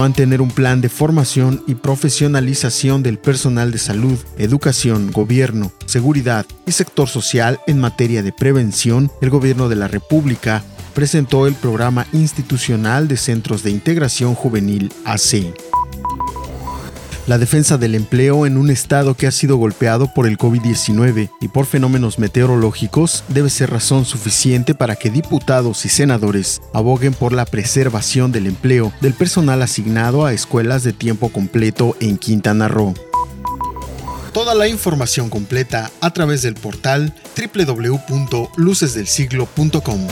mantener un plan de formación y profesionalización del personal de salud, educación, gobierno, seguridad y sector social en materia de prevención, el Gobierno de la República presentó el Programa Institucional de Centros de Integración Juvenil AC la defensa del empleo en un estado que ha sido golpeado por el COVID-19 y por fenómenos meteorológicos debe ser razón suficiente para que diputados y senadores aboguen por la preservación del empleo del personal asignado a escuelas de tiempo completo en Quintana Roo. Toda la información completa a través del portal www.lucesdelsiglo.com.